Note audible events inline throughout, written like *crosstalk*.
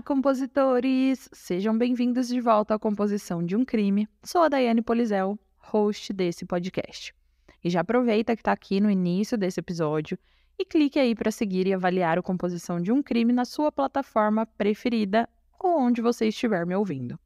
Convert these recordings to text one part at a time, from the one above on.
Olá, compositores! Sejam bem-vindos de volta à Composição de um Crime. Sou a Daiane Polizel, host desse podcast. E já aproveita que está aqui no início desse episódio e clique aí para seguir e avaliar a Composição de um Crime na sua plataforma preferida ou onde você estiver me ouvindo.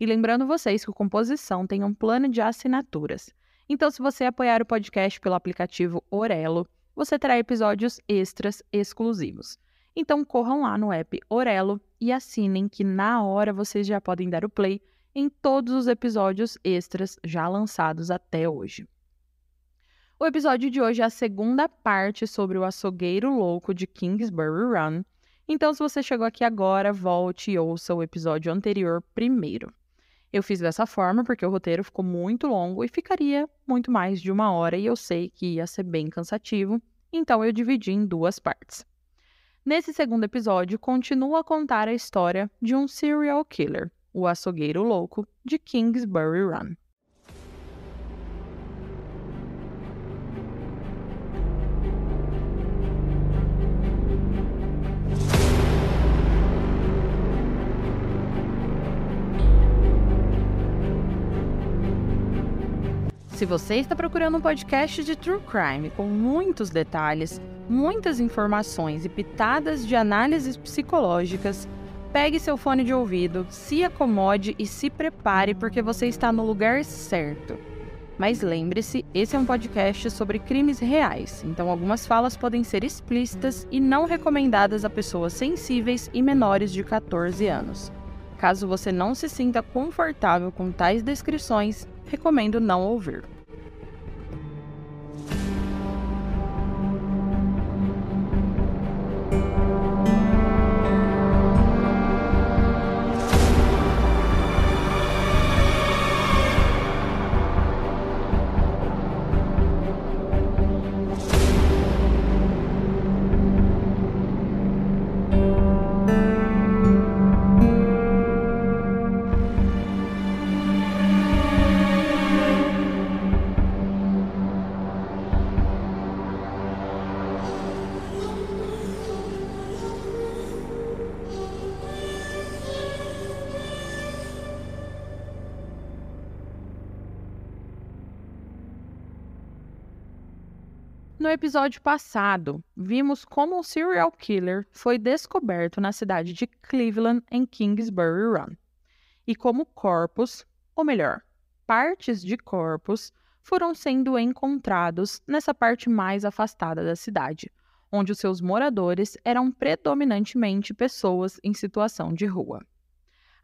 E lembrando vocês que o Composição tem um plano de assinaturas. Então, se você apoiar o podcast pelo aplicativo Orelo, você terá episódios extras exclusivos. Então corram lá no app Orelo e assinem que na hora vocês já podem dar o play em todos os episódios extras já lançados até hoje. O episódio de hoje é a segunda parte sobre o açougueiro louco de Kingsbury Run. Então, se você chegou aqui agora, volte e ouça o episódio anterior primeiro. Eu fiz dessa forma porque o roteiro ficou muito longo e ficaria muito mais de uma hora e eu sei que ia ser bem cansativo, então eu dividi em duas partes. Nesse segundo episódio, continua a contar a história de um serial killer, o açougueiro louco de Kingsbury Run. Se você está procurando um podcast de true crime com muitos detalhes, muitas informações e pitadas de análises psicológicas, pegue seu fone de ouvido, se acomode e se prepare porque você está no lugar certo. Mas lembre-se, esse é um podcast sobre crimes reais, então algumas falas podem ser explícitas e não recomendadas a pessoas sensíveis e menores de 14 anos. Caso você não se sinta confortável com tais descrições, recomendo não ouvir. No episódio passado, vimos como um serial killer foi descoberto na cidade de Cleveland, em Kingsbury Run, e como corpos, ou melhor, partes de corpos, foram sendo encontrados nessa parte mais afastada da cidade, onde os seus moradores eram predominantemente pessoas em situação de rua.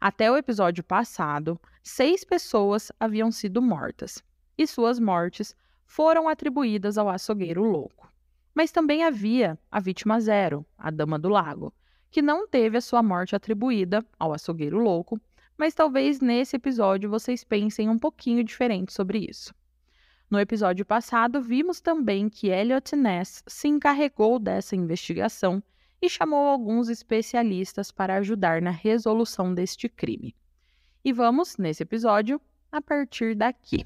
Até o episódio passado, seis pessoas haviam sido mortas, e suas mortes foram atribuídas ao açougueiro louco. Mas também havia a vítima zero, a Dama do Lago, que não teve a sua morte atribuída ao açougueiro louco, mas talvez nesse episódio vocês pensem um pouquinho diferente sobre isso. No episódio passado, vimos também que Elliot Ness se encarregou dessa investigação e chamou alguns especialistas para ajudar na resolução deste crime. E vamos, nesse episódio, a partir daqui.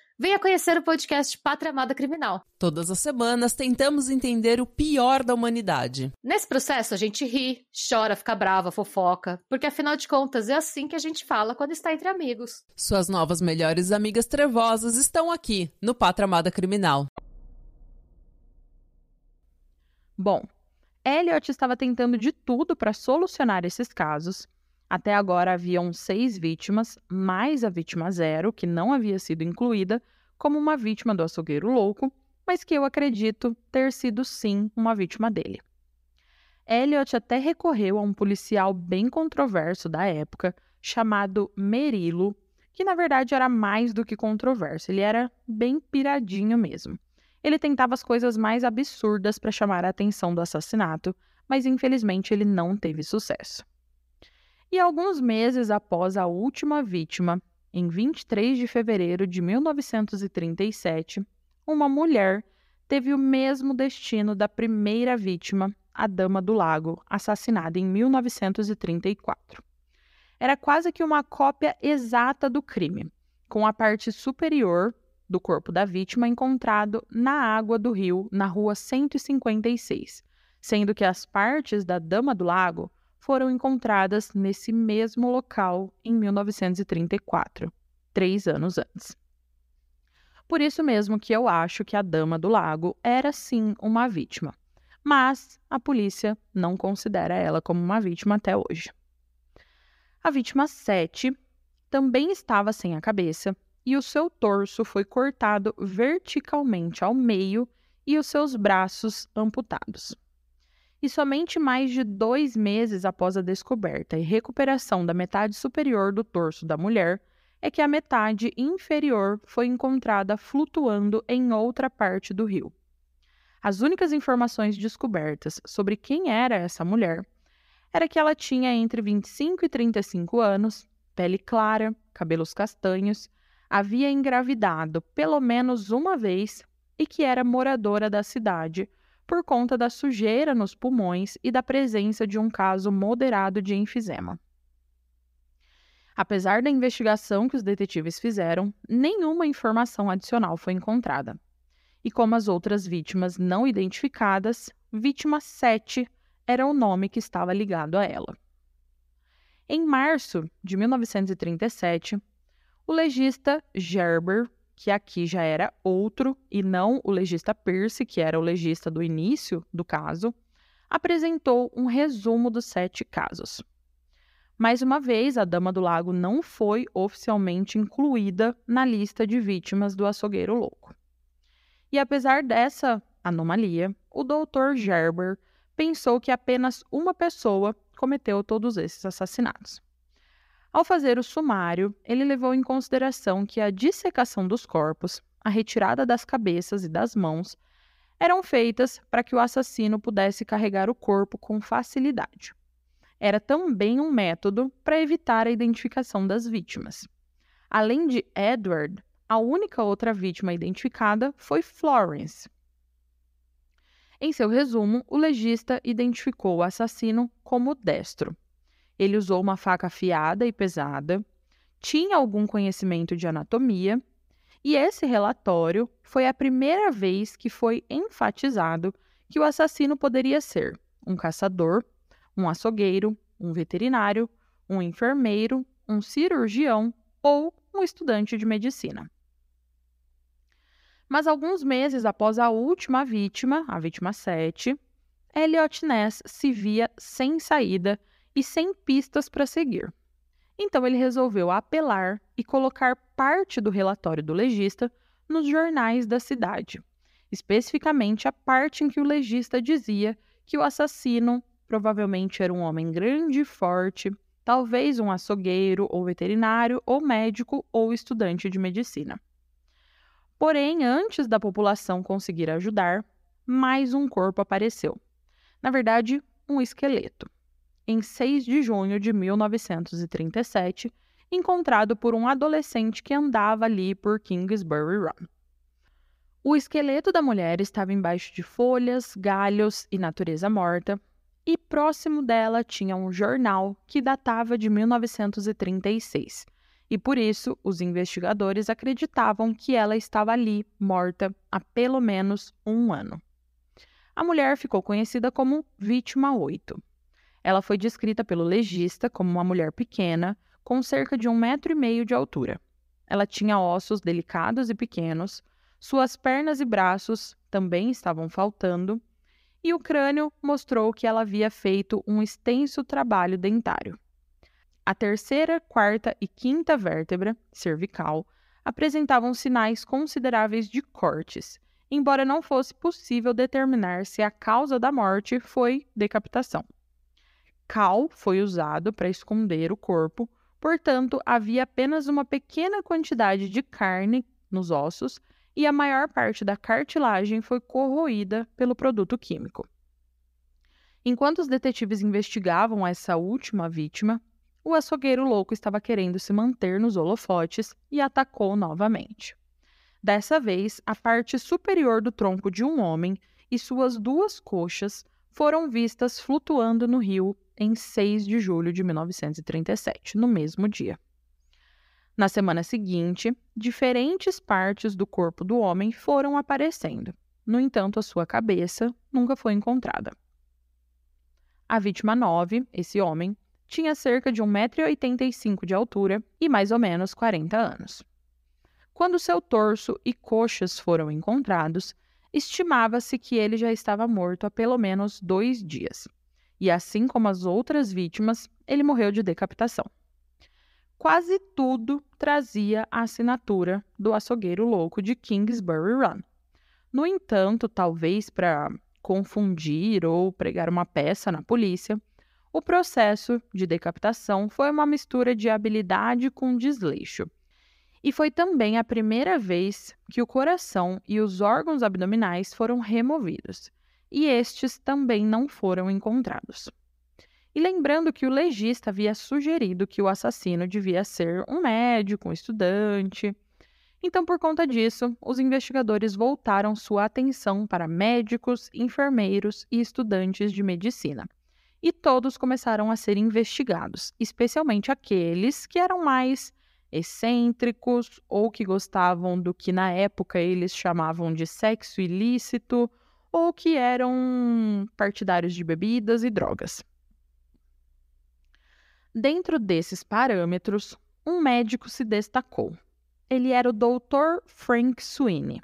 venha conhecer o podcast Pátria Amada Criminal. Todas as semanas tentamos entender o pior da humanidade. Nesse processo a gente ri, chora, fica brava, fofoca, porque afinal de contas é assim que a gente fala quando está entre amigos. Suas novas melhores amigas trevosas estão aqui no Pátria Amada Criminal. Bom, Elliot estava tentando de tudo para solucionar esses casos. Até agora haviam seis vítimas, mais a vítima zero, que não havia sido incluída como uma vítima do açougueiro louco, mas que eu acredito ter sido sim uma vítima dele. Elliot até recorreu a um policial bem controverso da época, chamado Merilo, que na verdade era mais do que controverso, ele era bem piradinho mesmo. Ele tentava as coisas mais absurdas para chamar a atenção do assassinato, mas infelizmente ele não teve sucesso. E alguns meses após a última vítima, em 23 de fevereiro de 1937, uma mulher teve o mesmo destino da primeira vítima a Dama do Lago, assassinada em 1934. Era quase que uma cópia exata do crime, com a parte superior do corpo da vítima encontrado na água do rio, na rua 156, sendo que as partes da Dama do Lago foram encontradas nesse mesmo local em 1934, três anos antes. Por isso mesmo que eu acho que a Dama do Lago era sim uma vítima, mas a polícia não considera ela como uma vítima até hoje. A vítima 7 também estava sem a cabeça e o seu torso foi cortado verticalmente ao meio e os seus braços amputados. E somente mais de dois meses após a descoberta e recuperação da metade superior do torso da mulher, é que a metade inferior foi encontrada flutuando em outra parte do rio. As únicas informações descobertas sobre quem era essa mulher era que ela tinha entre 25 e 35 anos, pele clara, cabelos castanhos, havia engravidado pelo menos uma vez e que era moradora da cidade por conta da sujeira nos pulmões e da presença de um caso moderado de enfisema. Apesar da investigação que os detetives fizeram, nenhuma informação adicional foi encontrada. E como as outras vítimas não identificadas, vítima 7 era o nome que estava ligado a ela. Em março de 1937, o legista Gerber, que aqui já era outro e não o legista Pierce, que era o legista do início do caso, apresentou um resumo dos sete casos. Mais uma vez, a Dama do Lago não foi oficialmente incluída na lista de vítimas do açougueiro louco. E apesar dessa anomalia, o Dr. Gerber pensou que apenas uma pessoa cometeu todos esses assassinatos. Ao fazer o sumário, ele levou em consideração que a dissecação dos corpos, a retirada das cabeças e das mãos, eram feitas para que o assassino pudesse carregar o corpo com facilidade. Era também um método para evitar a identificação das vítimas. Além de Edward, a única outra vítima identificada foi Florence. Em seu resumo, o legista identificou o assassino como destro. Ele usou uma faca afiada e pesada, tinha algum conhecimento de anatomia, e esse relatório foi a primeira vez que foi enfatizado que o assassino poderia ser um caçador, um açougueiro, um veterinário, um enfermeiro, um cirurgião ou um estudante de medicina. Mas alguns meses após a última vítima, a vítima 7, Elliot Ness se via sem saída e sem pistas para seguir. Então ele resolveu apelar e colocar parte do relatório do legista nos jornais da cidade, especificamente a parte em que o legista dizia que o assassino provavelmente era um homem grande e forte, talvez um açougueiro ou veterinário ou médico ou estudante de medicina. Porém, antes da população conseguir ajudar, mais um corpo apareceu. Na verdade, um esqueleto em 6 de junho de 1937, encontrado por um adolescente que andava ali por Kingsbury Run. O esqueleto da mulher estava embaixo de folhas, galhos e natureza morta, e próximo dela tinha um jornal que datava de 1936, e por isso os investigadores acreditavam que ela estava ali, morta, há pelo menos um ano. A mulher ficou conhecida como Vítima 8. Ela foi descrita pelo legista como uma mulher pequena, com cerca de um metro e meio de altura. Ela tinha ossos delicados e pequenos, suas pernas e braços também estavam faltando, e o crânio mostrou que ela havia feito um extenso trabalho dentário. A terceira, quarta e quinta vértebra, cervical, apresentavam sinais consideráveis de cortes, embora não fosse possível determinar se a causa da morte foi decapitação cal foi usado para esconder o corpo, portanto, havia apenas uma pequena quantidade de carne nos ossos e a maior parte da cartilagem foi corroída pelo produto químico. Enquanto os detetives investigavam essa última vítima, o açougueiro louco estava querendo se manter nos holofotes e atacou novamente. Dessa vez, a parte superior do tronco de um homem e suas duas coxas foram vistas flutuando no rio em 6 de julho de 1937, no mesmo dia. Na semana seguinte, diferentes partes do corpo do homem foram aparecendo. No entanto, a sua cabeça nunca foi encontrada. A vítima 9, esse homem, tinha cerca de 1,85m de altura e mais ou menos 40 anos. Quando seu torso e coxas foram encontrados, estimava-se que ele já estava morto há pelo menos dois dias. E assim como as outras vítimas, ele morreu de decapitação. Quase tudo trazia a assinatura do açougueiro louco de Kingsbury Run. No entanto, talvez para confundir ou pregar uma peça na polícia, o processo de decapitação foi uma mistura de habilidade com desleixo e foi também a primeira vez que o coração e os órgãos abdominais foram removidos, e estes também não foram encontrados. E lembrando que o legista havia sugerido que o assassino devia ser um médico, um estudante. Então, por conta disso, os investigadores voltaram sua atenção para médicos, enfermeiros e estudantes de medicina. E todos começaram a ser investigados, especialmente aqueles que eram mais excêntricos ou que gostavam do que na época eles chamavam de sexo ilícito ou que eram partidários de bebidas e drogas. Dentro desses parâmetros, um médico se destacou. Ele era o Dr. Frank Sweeney,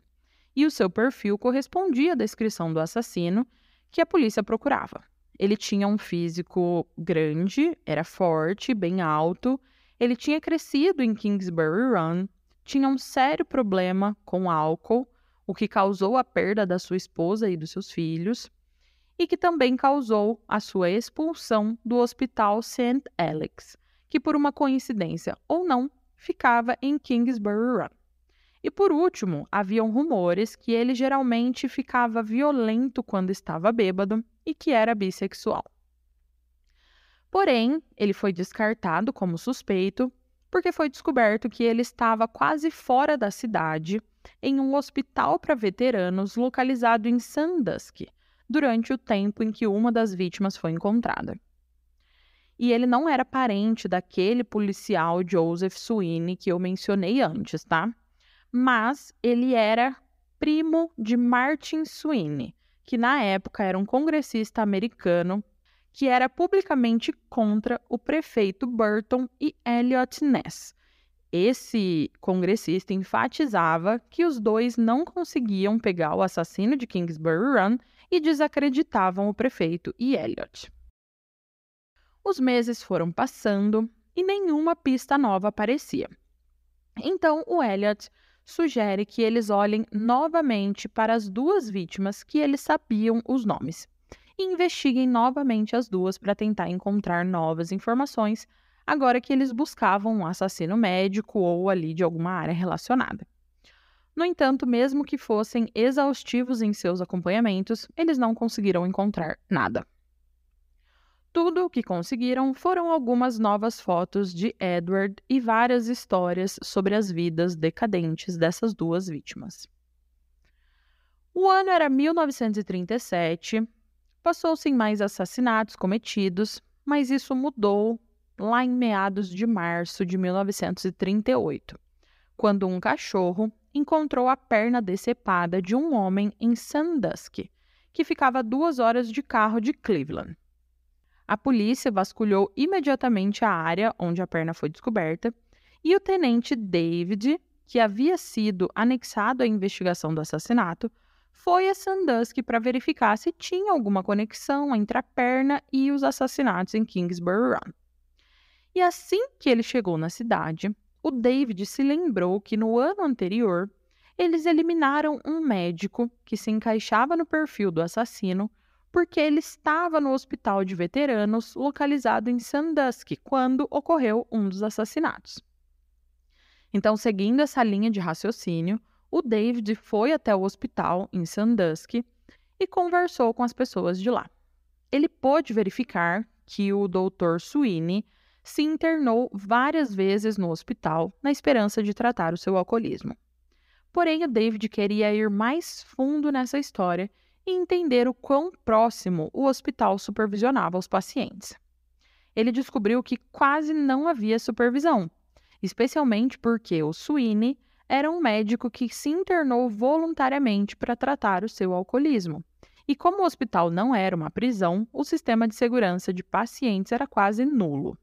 e o seu perfil correspondia à descrição do assassino que a polícia procurava. Ele tinha um físico grande, era forte, bem alto ele tinha crescido em Kingsbury Run, tinha um sério problema com álcool, o que causou a perda da sua esposa e dos seus filhos, e que também causou a sua expulsão do Hospital St. Alex, que por uma coincidência ou não, ficava em Kingsbury Run. E por último, haviam rumores que ele geralmente ficava violento quando estava bêbado e que era bissexual. Porém, ele foi descartado como suspeito porque foi descoberto que ele estava quase fora da cidade, em um hospital para veteranos localizado em Sandusky, durante o tempo em que uma das vítimas foi encontrada. E ele não era parente daquele policial Joseph Sweeney que eu mencionei antes, tá? Mas ele era primo de Martin Sweeney, que na época era um congressista americano que era publicamente contra o prefeito Burton e Elliot Ness. Esse congressista enfatizava que os dois não conseguiam pegar o assassino de Kingsbury Run e desacreditavam o prefeito e Elliot. Os meses foram passando e nenhuma pista nova aparecia. Então o Elliot sugere que eles olhem novamente para as duas vítimas que eles sabiam os nomes, e investiguem novamente as duas para tentar encontrar novas informações, agora que eles buscavam um assassino médico ou ali de alguma área relacionada. No entanto, mesmo que fossem exaustivos em seus acompanhamentos, eles não conseguiram encontrar nada. Tudo o que conseguiram foram algumas novas fotos de Edward e várias histórias sobre as vidas decadentes dessas duas vítimas. O ano era 1937 Passou-se em mais assassinatos cometidos, mas isso mudou lá em meados de março de 1938, quando um cachorro encontrou a perna decepada de um homem em Sandusky, que ficava duas horas de carro de Cleveland. A polícia vasculhou imediatamente a área onde a perna foi descoberta e o tenente David, que havia sido anexado à investigação do assassinato, foi a Sandusky para verificar se tinha alguma conexão entre a perna e os assassinatos em Kingsbury Run. E assim que ele chegou na cidade, o David se lembrou que no ano anterior eles eliminaram um médico que se encaixava no perfil do assassino porque ele estava no hospital de veteranos localizado em Sandusky quando ocorreu um dos assassinatos. Então, seguindo essa linha de raciocínio, o David foi até o hospital em Sandusky e conversou com as pessoas de lá. Ele pôde verificar que o Dr. Sweeney se internou várias vezes no hospital na esperança de tratar o seu alcoolismo. Porém, o David queria ir mais fundo nessa história e entender o quão próximo o hospital supervisionava os pacientes. Ele descobriu que quase não havia supervisão, especialmente porque o Sweeney era um médico que se internou voluntariamente para tratar o seu alcoolismo. E como o hospital não era uma prisão, o sistema de segurança de pacientes era quase nulo.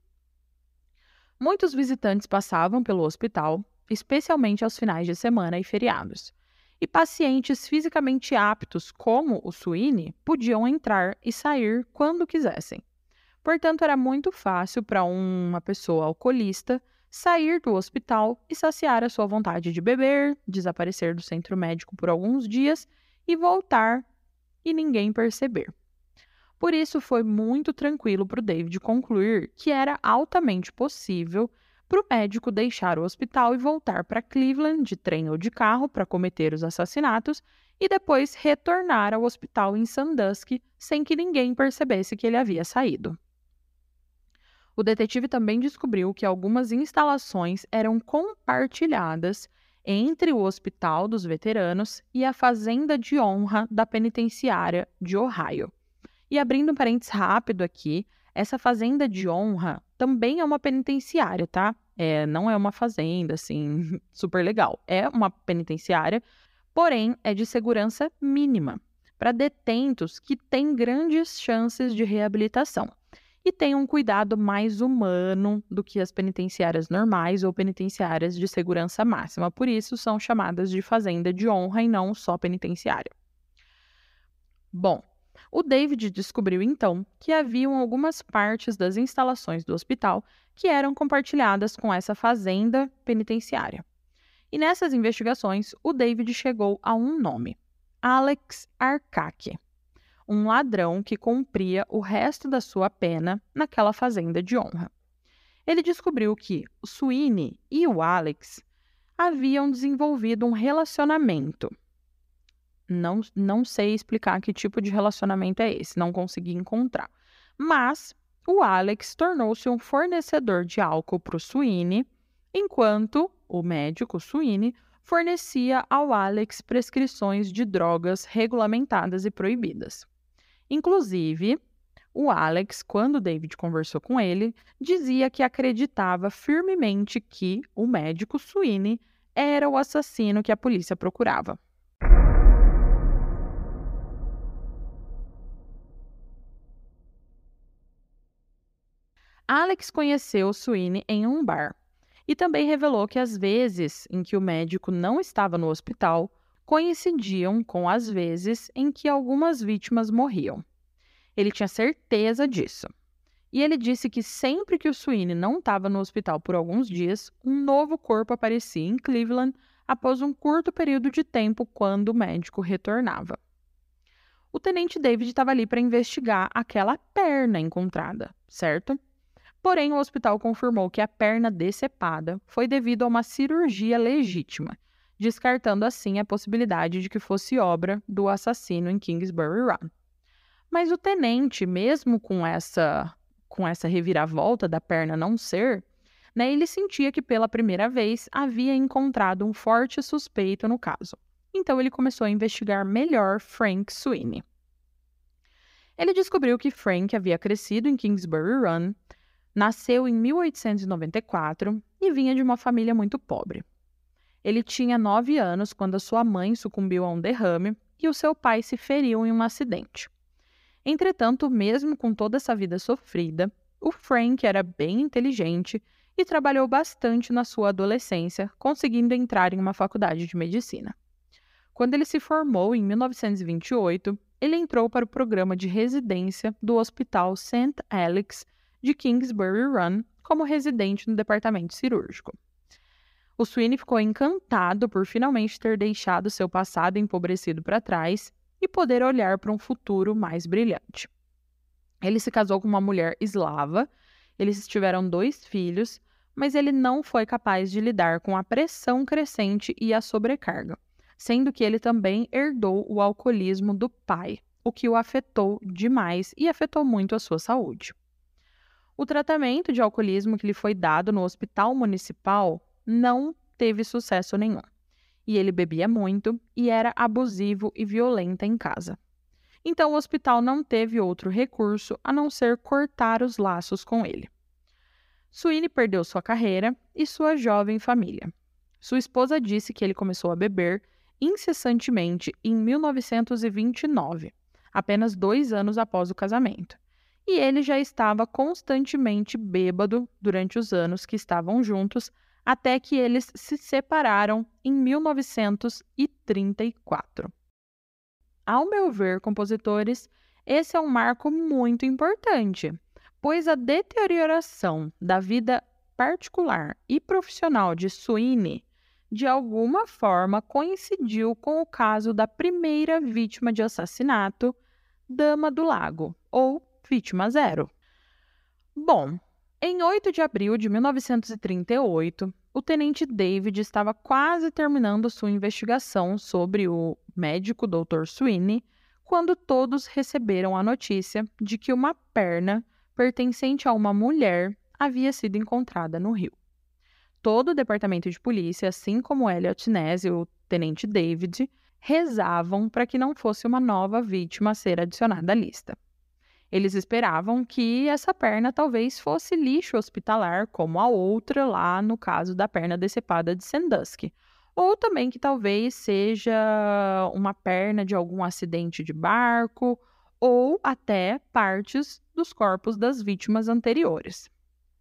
Muitos visitantes passavam pelo hospital, especialmente aos finais de semana e feriados. E pacientes fisicamente aptos, como o Sweeney, podiam entrar e sair quando quisessem. Portanto, era muito fácil para uma pessoa alcoolista sair do hospital e saciar a sua vontade de beber, desaparecer do centro médico por alguns dias e voltar e ninguém perceber. Por isso, foi muito tranquilo para o David concluir que era altamente possível para o médico deixar o hospital e voltar para Cleveland de trem ou de carro para cometer os assassinatos e depois retornar ao hospital em Sandusky sem que ninguém percebesse que ele havia saído. O detetive também descobriu que algumas instalações eram compartilhadas entre o Hospital dos Veteranos e a Fazenda de Honra da Penitenciária de Ohio. E abrindo um parênteses rápido aqui, essa Fazenda de Honra também é uma penitenciária, tá? É, não é uma fazenda, assim, *laughs* super legal. É uma penitenciária, porém é de segurança mínima para detentos que têm grandes chances de reabilitação e tem um cuidado mais humano do que as penitenciárias normais ou penitenciárias de segurança máxima. Por isso, são chamadas de fazenda de honra e não só penitenciária. Bom, o David descobriu então que haviam algumas partes das instalações do hospital que eram compartilhadas com essa fazenda penitenciária. E nessas investigações, o David chegou a um nome: Alex Arkake um ladrão que cumpria o resto da sua pena naquela fazenda de honra. Ele descobriu que Sweeney e o Alex haviam desenvolvido um relacionamento. Não, não sei explicar que tipo de relacionamento é esse, não consegui encontrar. Mas o Alex tornou-se um fornecedor de álcool para o Sweeney, enquanto o médico Sweeney fornecia ao Alex prescrições de drogas regulamentadas e proibidas. Inclusive, o Alex, quando David conversou com ele, dizia que acreditava firmemente que o médico Sweeney era o assassino que a polícia procurava. Alex conheceu Sweeney em um bar e também revelou que as vezes em que o médico não estava no hospital, coincidiam com as vezes em que algumas vítimas morriam. Ele tinha certeza disso. E ele disse que sempre que o Sweeney não estava no hospital por alguns dias, um novo corpo aparecia em Cleveland após um curto período de tempo quando o médico retornava. O tenente David estava ali para investigar aquela perna encontrada, certo? Porém, o hospital confirmou que a perna decepada foi devido a uma cirurgia legítima descartando assim a possibilidade de que fosse obra do assassino em Kingsbury Run. Mas o tenente, mesmo com essa com essa reviravolta da perna não ser, né, ele sentia que pela primeira vez havia encontrado um forte suspeito no caso. Então ele começou a investigar melhor Frank Sweeney. Ele descobriu que Frank havia crescido em Kingsbury Run, nasceu em 1894 e vinha de uma família muito pobre. Ele tinha nove anos quando a sua mãe sucumbiu a um derrame e o seu pai se feriu em um acidente. Entretanto, mesmo com toda essa vida sofrida, o Frank era bem inteligente e trabalhou bastante na sua adolescência, conseguindo entrar em uma faculdade de medicina. Quando ele se formou em 1928, ele entrou para o programa de residência do Hospital St. Alex de Kingsbury Run como residente no departamento cirúrgico. O Sweeney ficou encantado por finalmente ter deixado seu passado empobrecido para trás e poder olhar para um futuro mais brilhante. Ele se casou com uma mulher eslava, eles tiveram dois filhos, mas ele não foi capaz de lidar com a pressão crescente e a sobrecarga, sendo que ele também herdou o alcoolismo do pai, o que o afetou demais e afetou muito a sua saúde. O tratamento de alcoolismo que lhe foi dado no hospital municipal não teve sucesso nenhum. E ele bebia muito e era abusivo e violento em casa. Então o hospital não teve outro recurso a não ser cortar os laços com ele. Sweeney perdeu sua carreira e sua jovem família. Sua esposa disse que ele começou a beber incessantemente em 1929, apenas dois anos após o casamento, e ele já estava constantemente bêbado durante os anos que estavam juntos, até que eles se separaram em 1934. Ao meu ver, compositores, esse é um marco muito importante, pois a deterioração da vida particular e profissional de Sweeney de alguma forma coincidiu com o caso da primeira vítima de assassinato, Dama do Lago, ou Vítima Zero. Bom, em 8 de abril de 1938, o tenente David estava quase terminando sua investigação sobre o médico Dr. Sweeney quando todos receberam a notícia de que uma perna pertencente a uma mulher havia sido encontrada no rio todo o departamento de polícia, assim como Elliot Ness e o tenente David, rezavam para que não fosse uma nova vítima a ser adicionada à lista. Eles esperavam que essa perna talvez fosse lixo hospitalar, como a outra lá no caso da perna decepada de Sandusky, ou também que talvez seja uma perna de algum acidente de barco, ou até partes dos corpos das vítimas anteriores.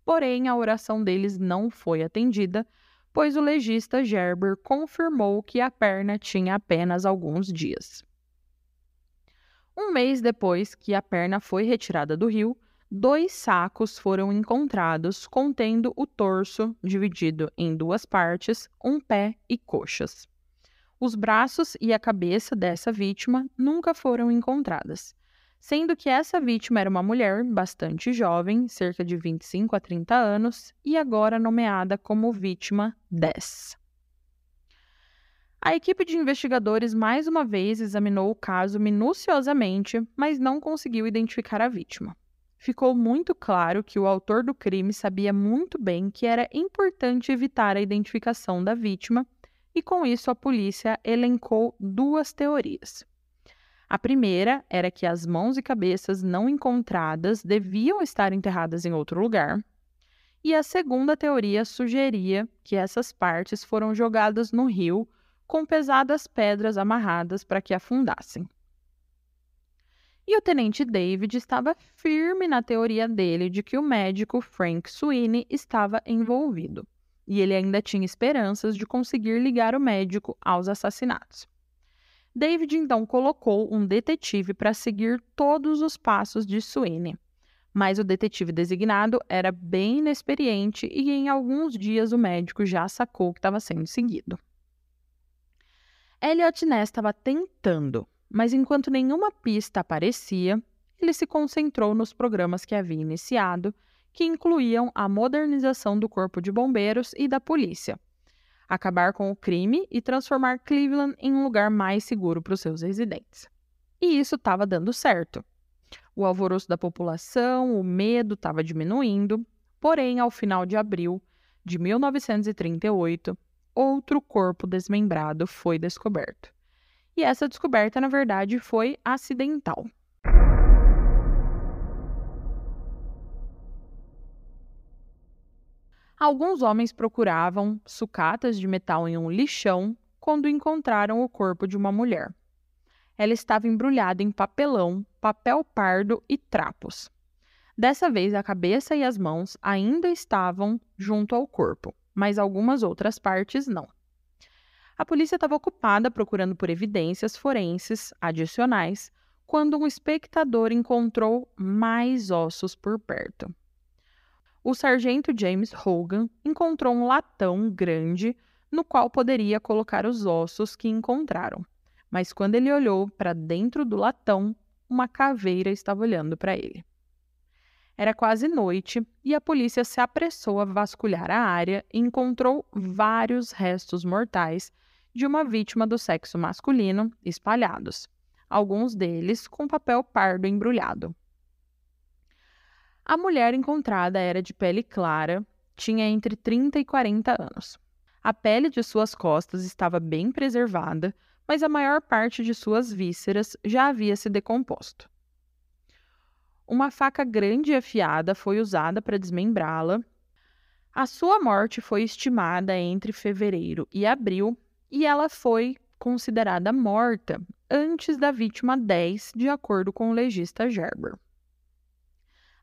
Porém, a oração deles não foi atendida, pois o legista Gerber confirmou que a perna tinha apenas alguns dias. Um mês depois que a perna foi retirada do rio, dois sacos foram encontrados contendo o torso dividido em duas partes, um pé e coxas. Os braços e a cabeça dessa vítima nunca foram encontradas sendo que essa vítima era uma mulher bastante jovem, cerca de 25 a 30 anos, e agora nomeada como vítima 10. A equipe de investigadores mais uma vez examinou o caso minuciosamente, mas não conseguiu identificar a vítima. Ficou muito claro que o autor do crime sabia muito bem que era importante evitar a identificação da vítima, e com isso a polícia elencou duas teorias. A primeira era que as mãos e cabeças não encontradas deviam estar enterradas em outro lugar. E a segunda teoria sugeria que essas partes foram jogadas no rio com pesadas pedras amarradas para que afundassem. E o tenente David estava firme na teoria dele de que o médico Frank Sweeney estava envolvido, e ele ainda tinha esperanças de conseguir ligar o médico aos assassinatos. David então colocou um detetive para seguir todos os passos de Sweeney. Mas o detetive designado era bem inexperiente e em alguns dias o médico já sacou que estava sendo seguido. Elliot Ness estava tentando, mas enquanto nenhuma pista aparecia, ele se concentrou nos programas que havia iniciado, que incluíam a modernização do Corpo de Bombeiros e da polícia, acabar com o crime e transformar Cleveland em um lugar mais seguro para os seus residentes. E isso estava dando certo. O alvoroço da população, o medo estava diminuindo, porém, ao final de abril de 1938, outro corpo desmembrado foi descoberto. E essa descoberta, na verdade, foi acidental. Alguns homens procuravam sucatas de metal em um lixão quando encontraram o corpo de uma mulher. Ela estava embrulhada em papelão, papel pardo e trapos. Dessa vez, a cabeça e as mãos ainda estavam junto ao corpo, mas algumas outras partes não. A polícia estava ocupada procurando por evidências forenses adicionais quando um espectador encontrou mais ossos por perto o sargento James Hogan encontrou um latão grande no qual poderia colocar os ossos que encontraram. Mas quando ele olhou para dentro do latão, uma caveira estava olhando para ele. Era quase noite e a polícia se apressou a vasculhar a área e encontrou vários restos mortais de uma vítima do sexo masculino espalhados, alguns deles com papel pardo embrulhado. A mulher encontrada era de pele clara, tinha entre 30 e 40 anos. A pele de suas costas estava bem preservada, mas a maior parte de suas vísceras já havia se decomposto. Uma faca grande e afiada foi usada para desmembrá-la. A sua morte foi estimada entre fevereiro e abril e ela foi considerada morta antes da vítima 10, de acordo com o legista Gerber.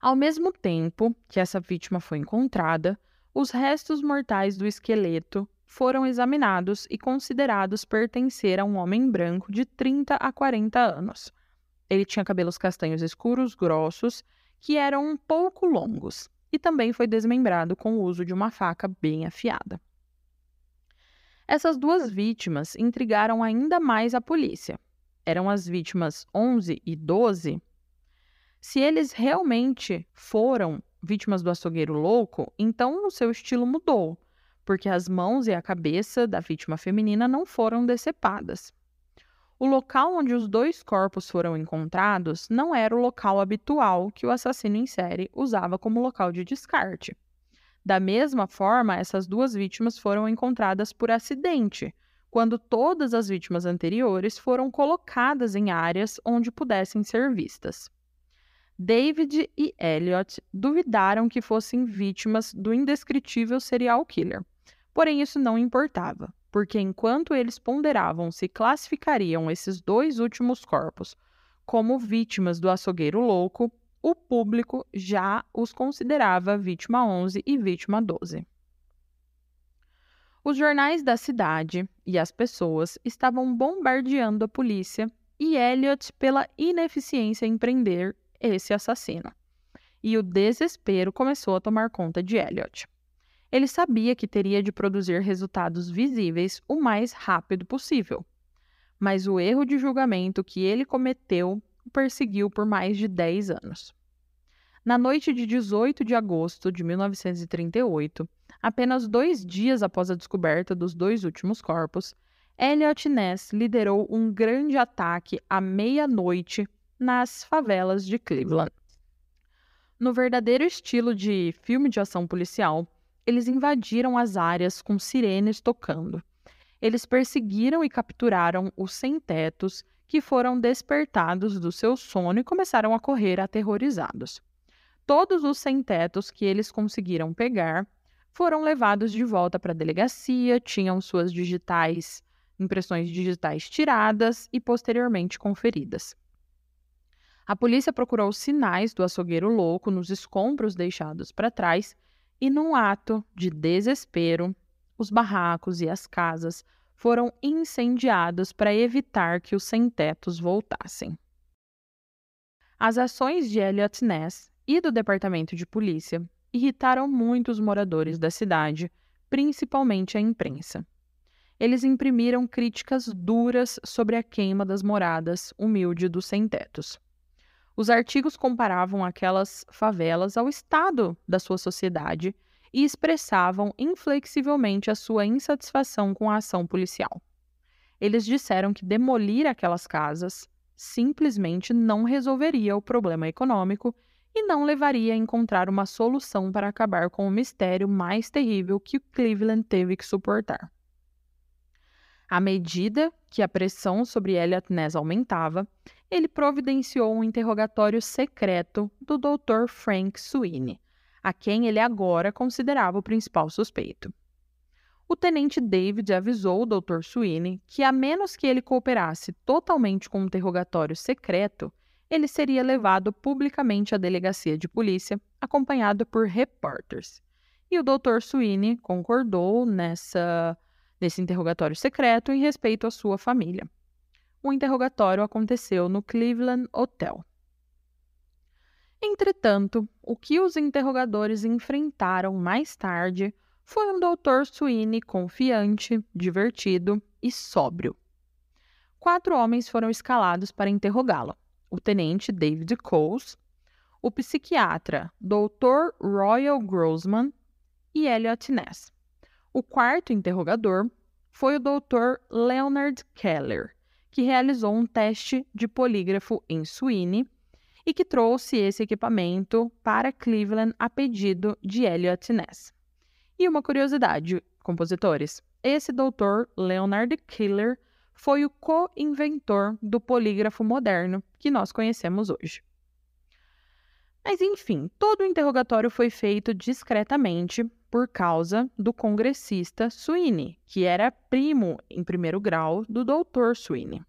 Ao mesmo tempo que essa vítima foi encontrada, os restos mortais do esqueleto foram examinados e considerados pertencer a um homem branco de 30 a 40 anos. Ele tinha cabelos castanhos escuros, grossos, que eram um pouco longos, e também foi desmembrado com o uso de uma faca bem afiada. Essas duas vítimas intrigaram ainda mais a polícia. Eram as vítimas 11 e 12 se eles realmente foram vítimas do açougueiro louco, então o seu estilo mudou, porque as mãos e a cabeça da vítima feminina não foram decepadas. O local onde os dois corpos foram encontrados não era o local habitual que o assassino em série usava como local de descarte. Da mesma forma, essas duas vítimas foram encontradas por acidente, quando todas as vítimas anteriores foram colocadas em áreas onde pudessem ser vistas. David e Elliot duvidaram que fossem vítimas do indescritível serial killer. Porém, isso não importava, porque enquanto eles ponderavam se classificariam esses dois últimos corpos como vítimas do açougueiro louco, o público já os considerava vítima 11 e vítima 12. Os jornais da cidade e as pessoas estavam bombardeando a polícia e Elliot pela ineficiência em prender esse assassino. E o desespero começou a tomar conta de Elliot. Ele sabia que teria de produzir resultados visíveis o mais rápido possível. Mas o erro de julgamento que ele cometeu o perseguiu por mais de 10 anos. Na noite de 18 de agosto de 1938, apenas dois dias após a descoberta dos dois últimos corpos, Elliot Ness liderou um grande ataque à meia-noite nas favelas de Cleveland. No verdadeiro estilo de filme de ação policial, eles invadiram as áreas com sirenes tocando. Eles perseguiram e capturaram os sem-tetos que foram despertados do seu sono e começaram a correr aterrorizados. Todos os sem-tetos que eles conseguiram pegar foram levados de volta para a delegacia, tinham suas digitais, impressões digitais tiradas e posteriormente conferidas. A polícia procurou sinais do açougueiro louco nos escombros deixados para trás e, num ato de desespero, os barracos e as casas foram incendiados para evitar que os sem-tetos voltassem. As ações de Elliot Ness e do Departamento de Polícia irritaram muitos moradores da cidade, principalmente a imprensa. Eles imprimiram críticas duras sobre a queima das moradas humilde dos sem-tetos. Os artigos comparavam aquelas favelas ao estado da sua sociedade e expressavam inflexivelmente a sua insatisfação com a ação policial. Eles disseram que demolir aquelas casas simplesmente não resolveria o problema econômico e não levaria a encontrar uma solução para acabar com o mistério mais terrível que Cleveland teve que suportar. À medida que a pressão sobre Elliot Ness aumentava, ele providenciou um interrogatório secreto do Dr. Frank Sweeney, a quem ele agora considerava o principal suspeito. O tenente David avisou o Dr. Sweeney que, a menos que ele cooperasse totalmente com o interrogatório secreto, ele seria levado publicamente à delegacia de polícia, acompanhado por repórteres. E o Dr. Sweeney concordou nessa nesse interrogatório secreto em respeito à sua família. O interrogatório aconteceu no Cleveland Hotel. Entretanto, o que os interrogadores enfrentaram mais tarde foi um Dr. Sweeney confiante, divertido e sóbrio. Quatro homens foram escalados para interrogá-lo: o tenente David Coles, o psiquiatra Dr. Royal Grossman e Elliot Ness. O quarto interrogador foi o Dr. Leonard Keller, que realizou um teste de polígrafo em Sweeney e que trouxe esse equipamento para Cleveland a pedido de Elliot Ness. E uma curiosidade, compositores: esse Dr. Leonard Keller foi o co-inventor do polígrafo moderno que nós conhecemos hoje. Mas enfim, todo o interrogatório foi feito discretamente por causa do congressista Sweeney, que era primo em primeiro grau do Dr. Sweeney.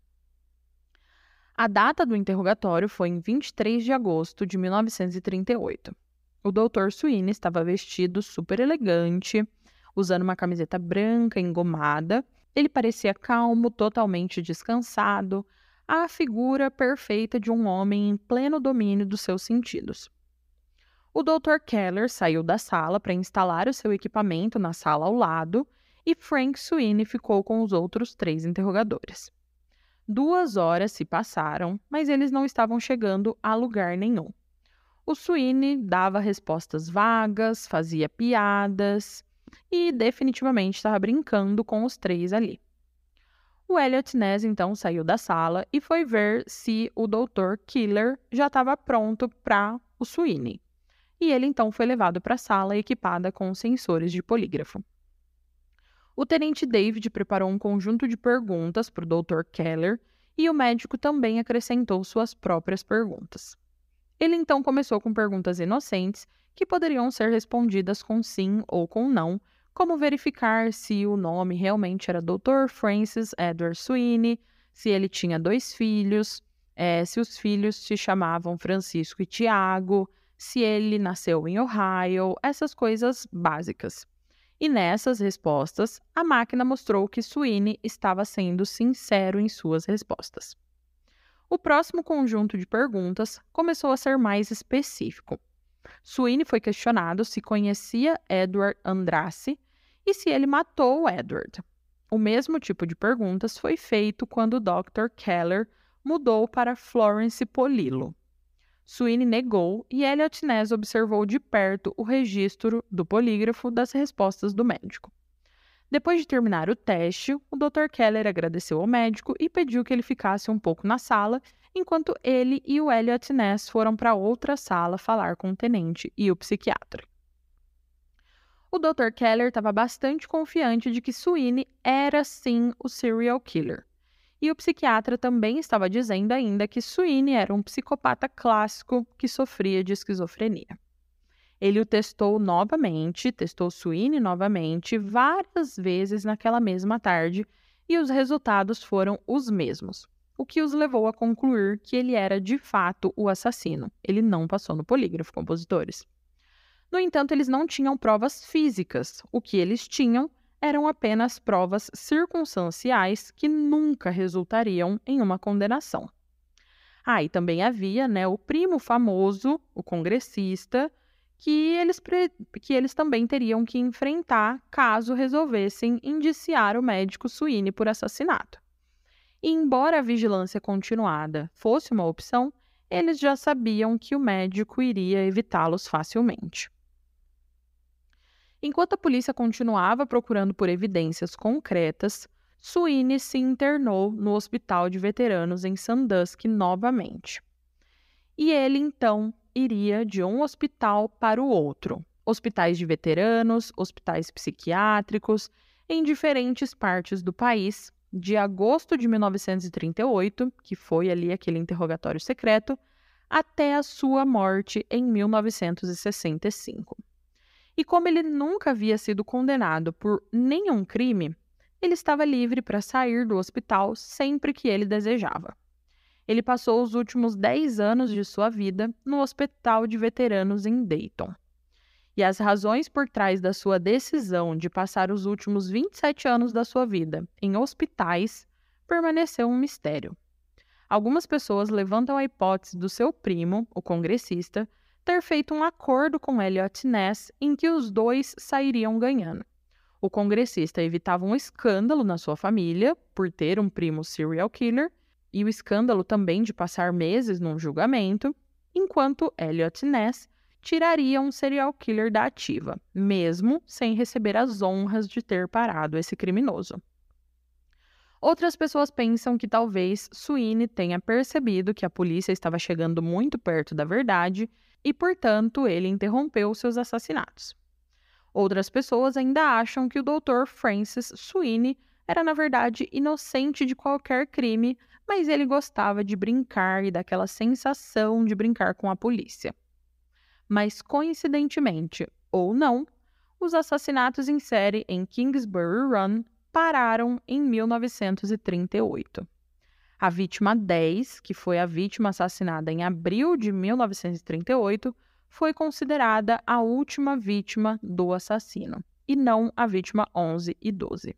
A data do interrogatório foi em 23 de agosto de 1938. O Dr. Sweeney estava vestido super elegante, usando uma camiseta branca engomada. Ele parecia calmo, totalmente descansado, a figura perfeita de um homem em pleno domínio dos seus sentidos. O Dr. Keller saiu da sala para instalar o seu equipamento na sala ao lado e Frank Sweeney ficou com os outros três interrogadores. Duas horas se passaram, mas eles não estavam chegando a lugar nenhum. O Sweeney dava respostas vagas, fazia piadas e definitivamente estava brincando com os três ali. O Elliot Ness então saiu da sala e foi ver se o Dr. Killer já estava pronto para o Sweeney. E ele então foi levado para a sala equipada com sensores de polígrafo. O tenente David preparou um conjunto de perguntas para o Dr. Keller e o médico também acrescentou suas próprias perguntas. Ele então começou com perguntas inocentes que poderiam ser respondidas com sim ou com não, como verificar se o nome realmente era Dr. Francis Edward Sweeney, se ele tinha dois filhos, é, se os filhos se chamavam Francisco e Tiago, se ele nasceu em Ohio, essas coisas básicas. E nessas respostas, a máquina mostrou que Sweeney estava sendo sincero em suas respostas. O próximo conjunto de perguntas começou a ser mais específico. Sweeney foi questionado se conhecia Edward Andrade e se ele matou Edward. O mesmo tipo de perguntas foi feito quando o Dr. Keller mudou para Florence Polillo. Sweeney negou e Elliot Ness observou de perto o registro do polígrafo das respostas do médico. Depois de terminar o teste, o Dr. Keller agradeceu ao médico e pediu que ele ficasse um pouco na sala enquanto ele e o Elliot Ness foram para outra sala falar com o tenente e o psiquiatra. O Dr. Keller estava bastante confiante de que Sweeney era sim o serial killer. E o psiquiatra também estava dizendo ainda que Sweeney era um psicopata clássico que sofria de esquizofrenia. Ele o testou novamente, testou Sweeney novamente, várias vezes naquela mesma tarde, e os resultados foram os mesmos o que os levou a concluir que ele era de fato o assassino. Ele não passou no polígrafo, compositores. No entanto, eles não tinham provas físicas. O que eles tinham eram apenas provas circunstanciais que nunca resultariam em uma condenação. Ah, e também havia né, o primo famoso, o congressista, que eles, que eles também teriam que enfrentar caso resolvessem indiciar o médico Sweeney por assassinato. E embora a vigilância continuada fosse uma opção, eles já sabiam que o médico iria evitá-los facilmente. Enquanto a polícia continuava procurando por evidências concretas, Sweeney se internou no hospital de veteranos em Sandusky novamente. E ele então iria de um hospital para o outro hospitais de veteranos, hospitais psiquiátricos, em diferentes partes do país, de agosto de 1938, que foi ali aquele interrogatório secreto, até a sua morte em 1965. E como ele nunca havia sido condenado por nenhum crime, ele estava livre para sair do hospital sempre que ele desejava. Ele passou os últimos 10 anos de sua vida no Hospital de Veteranos em Dayton e as razões por trás da sua decisão de passar os últimos 27 anos da sua vida em hospitais permaneceu um mistério. Algumas pessoas levantam a hipótese do seu primo, o congressista, ter feito um acordo com Elliot Ness em que os dois sairiam ganhando. O congressista evitava um escândalo na sua família por ter um primo serial killer e o escândalo também de passar meses num julgamento, enquanto Elliot Ness tiraria um serial killer da ativa, mesmo sem receber as honras de ter parado esse criminoso. Outras pessoas pensam que talvez Sweeney tenha percebido que a polícia estava chegando muito perto da verdade e, portanto, ele interrompeu seus assassinatos. Outras pessoas ainda acham que o Dr. Francis Sweeney era, na verdade, inocente de qualquer crime, mas ele gostava de brincar e daquela sensação de brincar com a polícia. Mas, coincidentemente, ou não, os assassinatos em série em Kingsbury Run pararam em 1938. A vítima 10, que foi a vítima assassinada em abril de 1938, foi considerada a última vítima do assassino, e não a vítima 11 e 12.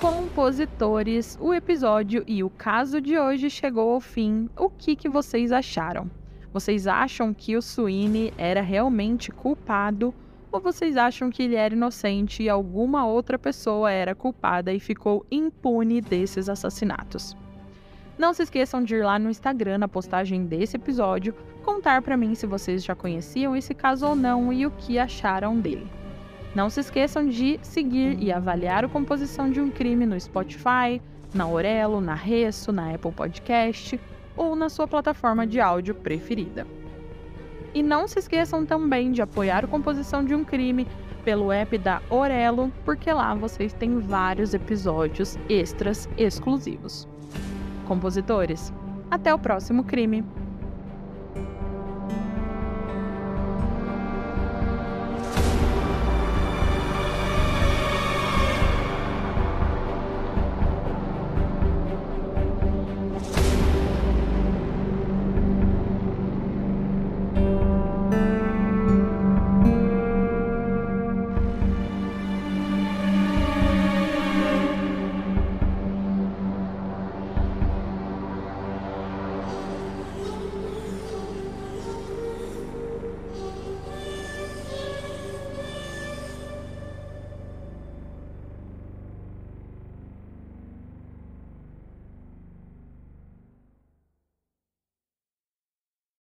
Compositores, o episódio e o caso de hoje chegou ao fim. O que, que vocês acharam? Vocês acham que o Sweeney era realmente culpado ou vocês acham que ele era inocente e alguma outra pessoa era culpada e ficou impune desses assassinatos? Não se esqueçam de ir lá no Instagram na postagem desse episódio contar para mim se vocês já conheciam esse caso ou não e o que acharam dele. Não se esqueçam de seguir e avaliar a composição de um crime no Spotify, na Orelo, na Resso, na Apple Podcast ou na sua plataforma de áudio preferida. E não se esqueçam também de apoiar a composição de um crime pelo app da Orelo, porque lá vocês têm vários episódios extras exclusivos. Compositores, até o próximo crime!